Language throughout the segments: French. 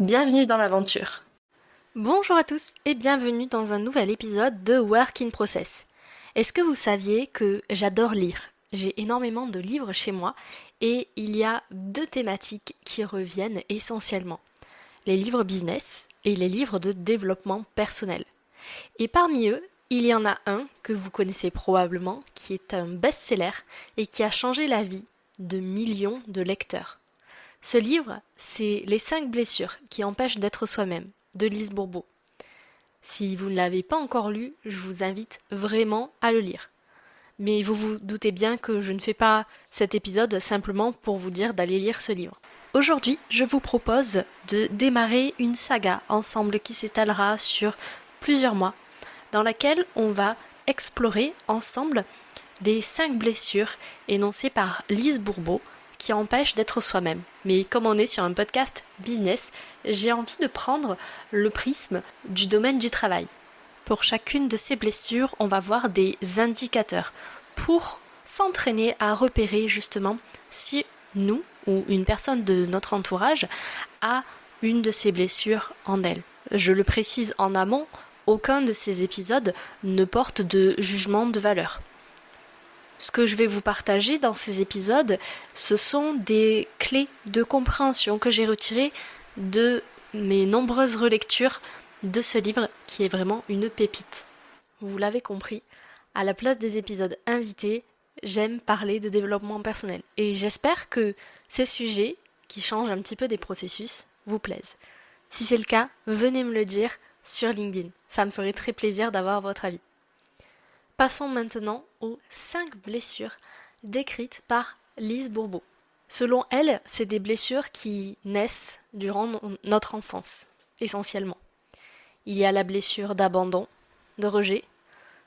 Bienvenue dans l'aventure. Bonjour à tous et bienvenue dans un nouvel épisode de Work in Process. Est-ce que vous saviez que j'adore lire? J'ai énormément de livres chez moi et il y a deux thématiques qui reviennent essentiellement. Les livres business et les livres de développement personnel. Et parmi eux, il y en a un que vous connaissez probablement qui est un best-seller et qui a changé la vie de millions de lecteurs. Ce livre, c'est Les 5 blessures qui empêchent d'être soi-même, de Lise Bourbeau. Si vous ne l'avez pas encore lu, je vous invite vraiment à le lire. Mais vous vous doutez bien que je ne fais pas cet épisode simplement pour vous dire d'aller lire ce livre. Aujourd'hui, je vous propose de démarrer une saga ensemble qui s'étalera sur plusieurs mois, dans laquelle on va explorer ensemble les 5 blessures énoncées par Lise Bourbeau qui empêche d'être soi-même. Mais comme on est sur un podcast business, j'ai envie de prendre le prisme du domaine du travail. Pour chacune de ces blessures, on va voir des indicateurs pour s'entraîner à repérer justement si nous ou une personne de notre entourage a une de ces blessures en elle. Je le précise en amont, aucun de ces épisodes ne porte de jugement de valeur. Ce que je vais vous partager dans ces épisodes, ce sont des clés de compréhension que j'ai retirées de mes nombreuses relectures de ce livre qui est vraiment une pépite. Vous l'avez compris, à la place des épisodes invités, j'aime parler de développement personnel. Et j'espère que ces sujets, qui changent un petit peu des processus, vous plaisent. Si c'est le cas, venez me le dire sur LinkedIn. Ça me ferait très plaisir d'avoir votre avis. Passons maintenant aux 5 blessures décrites par Lise Bourbeau. Selon elle, c'est des blessures qui naissent durant notre enfance, essentiellement. Il y a la blessure d'abandon, de rejet,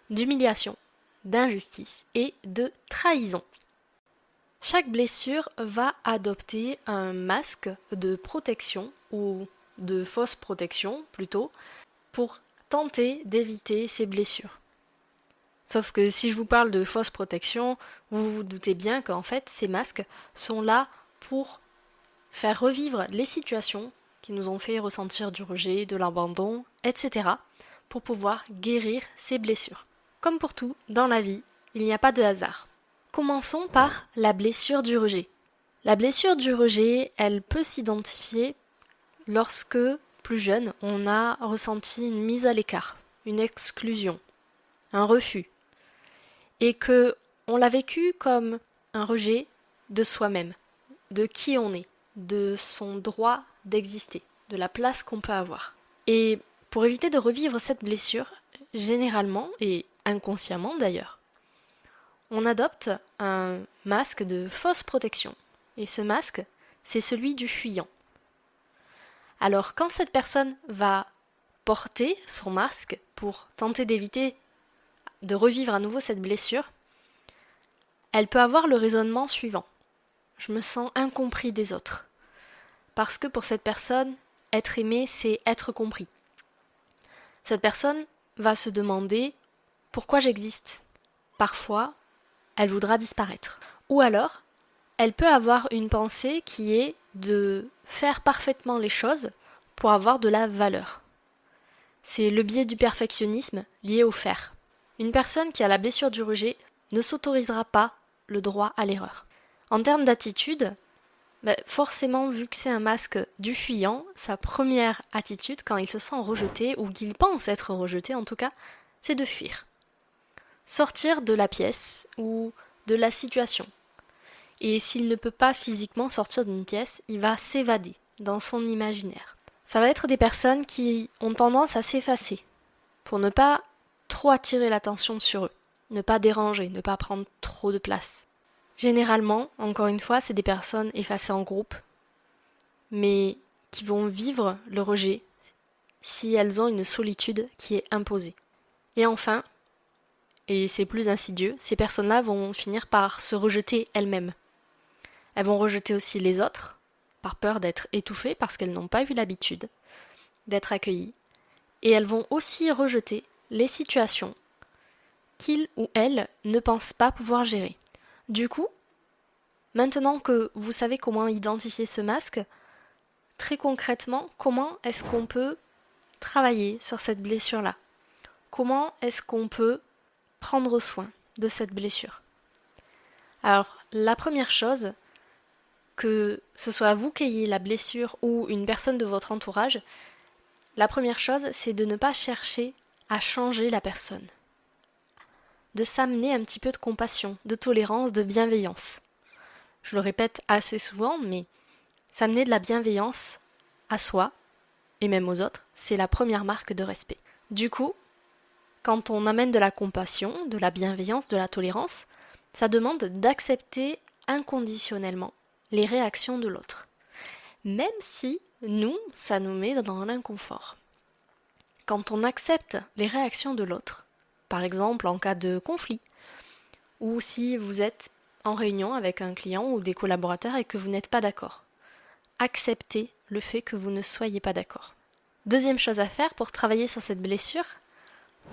d'humiliation, d'injustice et de trahison. Chaque blessure va adopter un masque de protection ou de fausse protection plutôt pour tenter d'éviter ces blessures. Sauf que si je vous parle de fausse protection, vous vous doutez bien qu'en fait ces masques sont là pour faire revivre les situations qui nous ont fait ressentir du rejet, de l'abandon, etc. pour pouvoir guérir ces blessures. Comme pour tout, dans la vie, il n'y a pas de hasard. Commençons par la blessure du rejet. La blessure du rejet, elle peut s'identifier lorsque, plus jeune, on a ressenti une mise à l'écart, une exclusion, un refus, et que on l'a vécu comme un rejet de soi-même, de qui on est, de son droit d'exister, de la place qu'on peut avoir. Et pour éviter de revivre cette blessure, généralement et inconsciemment d'ailleurs, on adopte un masque de fausse protection. Et ce masque, c'est celui du fuyant. Alors quand cette personne va porter son masque pour tenter d'éviter de revivre à nouveau cette blessure, elle peut avoir le raisonnement suivant. Je me sens incompris des autres. Parce que pour cette personne, être aimé, c'est être compris. Cette personne va se demander pourquoi j'existe. Parfois, elle voudra disparaître. Ou alors, elle peut avoir une pensée qui est de faire parfaitement les choses pour avoir de la valeur. C'est le biais du perfectionnisme lié au faire. Une personne qui a la blessure du rejet ne s'autorisera pas le droit à l'erreur. En termes d'attitude, bah, forcément, vu que c'est un masque du fuyant, sa première attitude quand il se sent rejeté, ou qu'il pense être rejeté en tout cas, c'est de fuir. Sortir de la pièce ou de la situation. Et s'il ne peut pas physiquement sortir d'une pièce, il va s'évader dans son imaginaire. Ça va être des personnes qui ont tendance à s'effacer pour ne pas trop attirer l'attention sur eux, ne pas déranger, ne pas prendre trop de place. Généralement, encore une fois, c'est des personnes effacées en groupe, mais qui vont vivre le rejet si elles ont une solitude qui est imposée. Et enfin, et c'est plus insidieux, ces personnes-là vont finir par se rejeter elles-mêmes. Elles vont rejeter aussi les autres, par peur d'être étouffées parce qu'elles n'ont pas eu l'habitude d'être accueillies. Et elles vont aussi rejeter les situations qu'ils ou elles ne pensent pas pouvoir gérer. Du coup, maintenant que vous savez comment identifier ce masque, très concrètement, comment est-ce qu'on peut travailler sur cette blessure-là? Comment est-ce qu'on peut prendre soin de cette blessure? Alors, la première chose, que ce soit vous qui ayez la blessure ou une personne de votre entourage, la première chose, c'est de ne pas chercher à changer la personne. De s'amener un petit peu de compassion, de tolérance, de bienveillance. Je le répète assez souvent, mais s'amener de la bienveillance à soi et même aux autres, c'est la première marque de respect. Du coup, quand on amène de la compassion, de la bienveillance, de la tolérance, ça demande d'accepter inconditionnellement les réactions de l'autre. Même si nous, ça nous met dans l'inconfort. Quand on accepte les réactions de l'autre, par exemple en cas de conflit, ou si vous êtes en réunion avec un client ou des collaborateurs et que vous n'êtes pas d'accord, acceptez le fait que vous ne soyez pas d'accord. Deuxième chose à faire pour travailler sur cette blessure,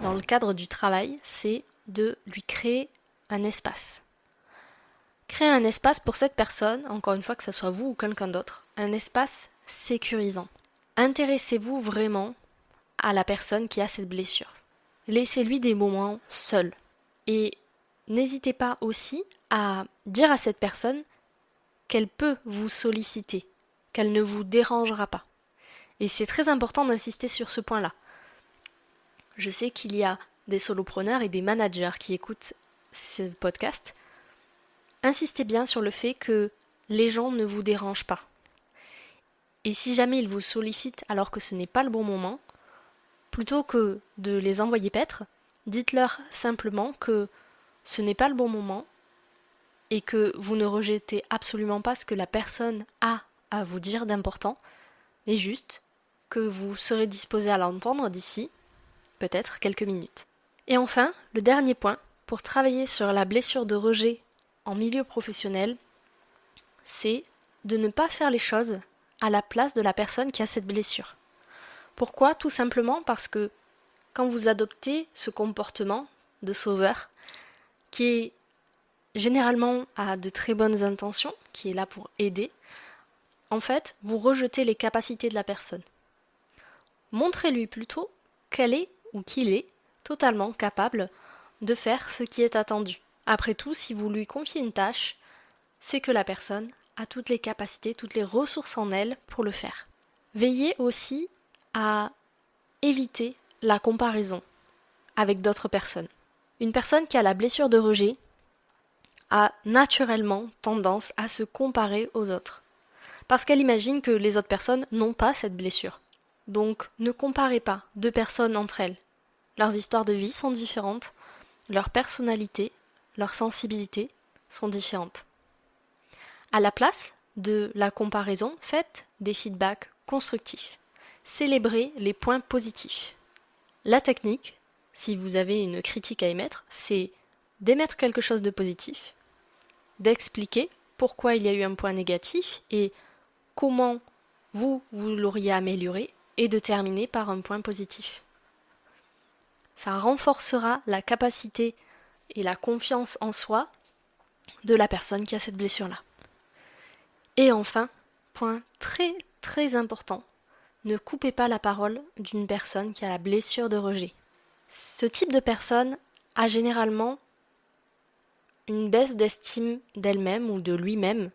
dans le cadre du travail, c'est de lui créer un espace. Créer un espace pour cette personne, encore une fois que ce soit vous ou quelqu'un d'autre, un espace sécurisant. Intéressez-vous vraiment à la personne qui a cette blessure. Laissez-lui des moments seuls. Et n'hésitez pas aussi à dire à cette personne qu'elle peut vous solliciter, qu'elle ne vous dérangera pas. Et c'est très important d'insister sur ce point-là. Je sais qu'il y a des solopreneurs et des managers qui écoutent ce podcast. Insistez bien sur le fait que les gens ne vous dérangent pas. Et si jamais ils vous sollicitent alors que ce n'est pas le bon moment, plutôt que de les envoyer paître, dites-leur simplement que ce n'est pas le bon moment et que vous ne rejetez absolument pas ce que la personne a à vous dire d'important, mais juste que vous serez disposé à l'entendre d'ici peut-être quelques minutes. Et enfin, le dernier point, pour travailler sur la blessure de rejet en milieu professionnel, c'est de ne pas faire les choses à la place de la personne qui a cette blessure. Pourquoi? Tout simplement parce que quand vous adoptez ce comportement de sauveur, qui est généralement à de très bonnes intentions, qui est là pour aider, en fait, vous rejetez les capacités de la personne. Montrez-lui plutôt qu'elle est ou qu'il est totalement capable de faire ce qui est attendu. Après tout, si vous lui confiez une tâche, c'est que la personne a toutes les capacités, toutes les ressources en elle pour le faire. Veillez aussi à éviter la comparaison avec d'autres personnes. Une personne qui a la blessure de rejet a naturellement tendance à se comparer aux autres, parce qu'elle imagine que les autres personnes n'ont pas cette blessure. Donc ne comparez pas deux personnes entre elles. Leurs histoires de vie sont différentes, leurs personnalités, leurs sensibilités sont différentes. À la place de la comparaison, faites des feedbacks constructifs. Célébrez les points positifs. La technique, si vous avez une critique à émettre, c'est d'émettre quelque chose de positif, d'expliquer pourquoi il y a eu un point négatif et comment vous, vous l'auriez amélioré, et de terminer par un point positif. Ça renforcera la capacité et la confiance en soi de la personne qui a cette blessure-là. Et enfin, point très très important, ne coupez pas la parole d'une personne qui a la blessure de rejet. Ce type de personne a généralement une baisse d'estime d'elle-même ou de lui-même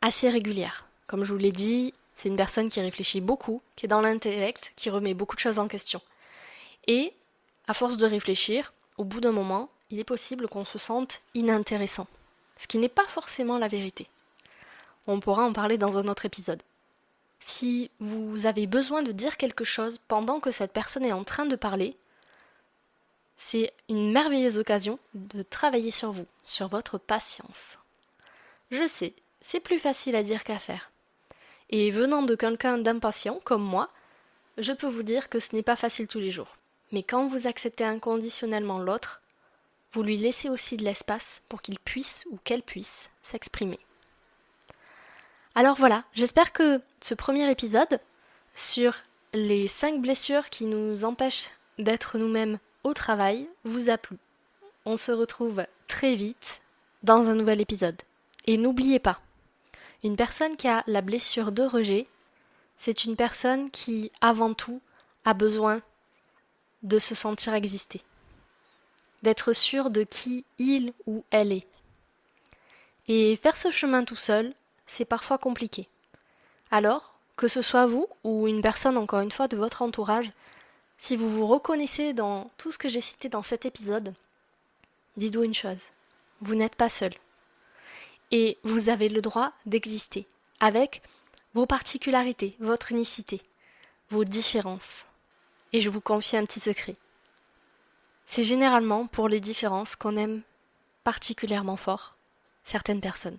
assez régulière. Comme je vous l'ai dit, c'est une personne qui réfléchit beaucoup, qui est dans l'intellect, qui remet beaucoup de choses en question. Et, à force de réfléchir, au bout d'un moment, il est possible qu'on se sente inintéressant. Ce qui n'est pas forcément la vérité. On pourra en parler dans un autre épisode. Si vous avez besoin de dire quelque chose pendant que cette personne est en train de parler, c'est une merveilleuse occasion de travailler sur vous, sur votre patience. Je sais, c'est plus facile à dire qu'à faire. Et venant de quelqu'un d'impatient comme moi, je peux vous dire que ce n'est pas facile tous les jours. Mais quand vous acceptez inconditionnellement l'autre, vous lui laissez aussi de l'espace pour qu'il puisse ou qu'elle puisse s'exprimer. Alors voilà, j'espère que ce premier épisode sur les 5 blessures qui nous empêchent d'être nous-mêmes au travail vous a plu. On se retrouve très vite dans un nouvel épisode. Et n'oubliez pas, une personne qui a la blessure de rejet, c'est une personne qui, avant tout, a besoin de se sentir exister, d'être sûr de qui il ou elle est. Et faire ce chemin tout seul, c'est parfois compliqué. Alors, que ce soit vous ou une personne, encore une fois, de votre entourage, si vous vous reconnaissez dans tout ce que j'ai cité dans cet épisode, dites-vous une chose, vous n'êtes pas seul et vous avez le droit d'exister avec vos particularités, votre unicité, vos différences. Et je vous confie un petit secret. C'est généralement pour les différences qu'on aime particulièrement fort certaines personnes.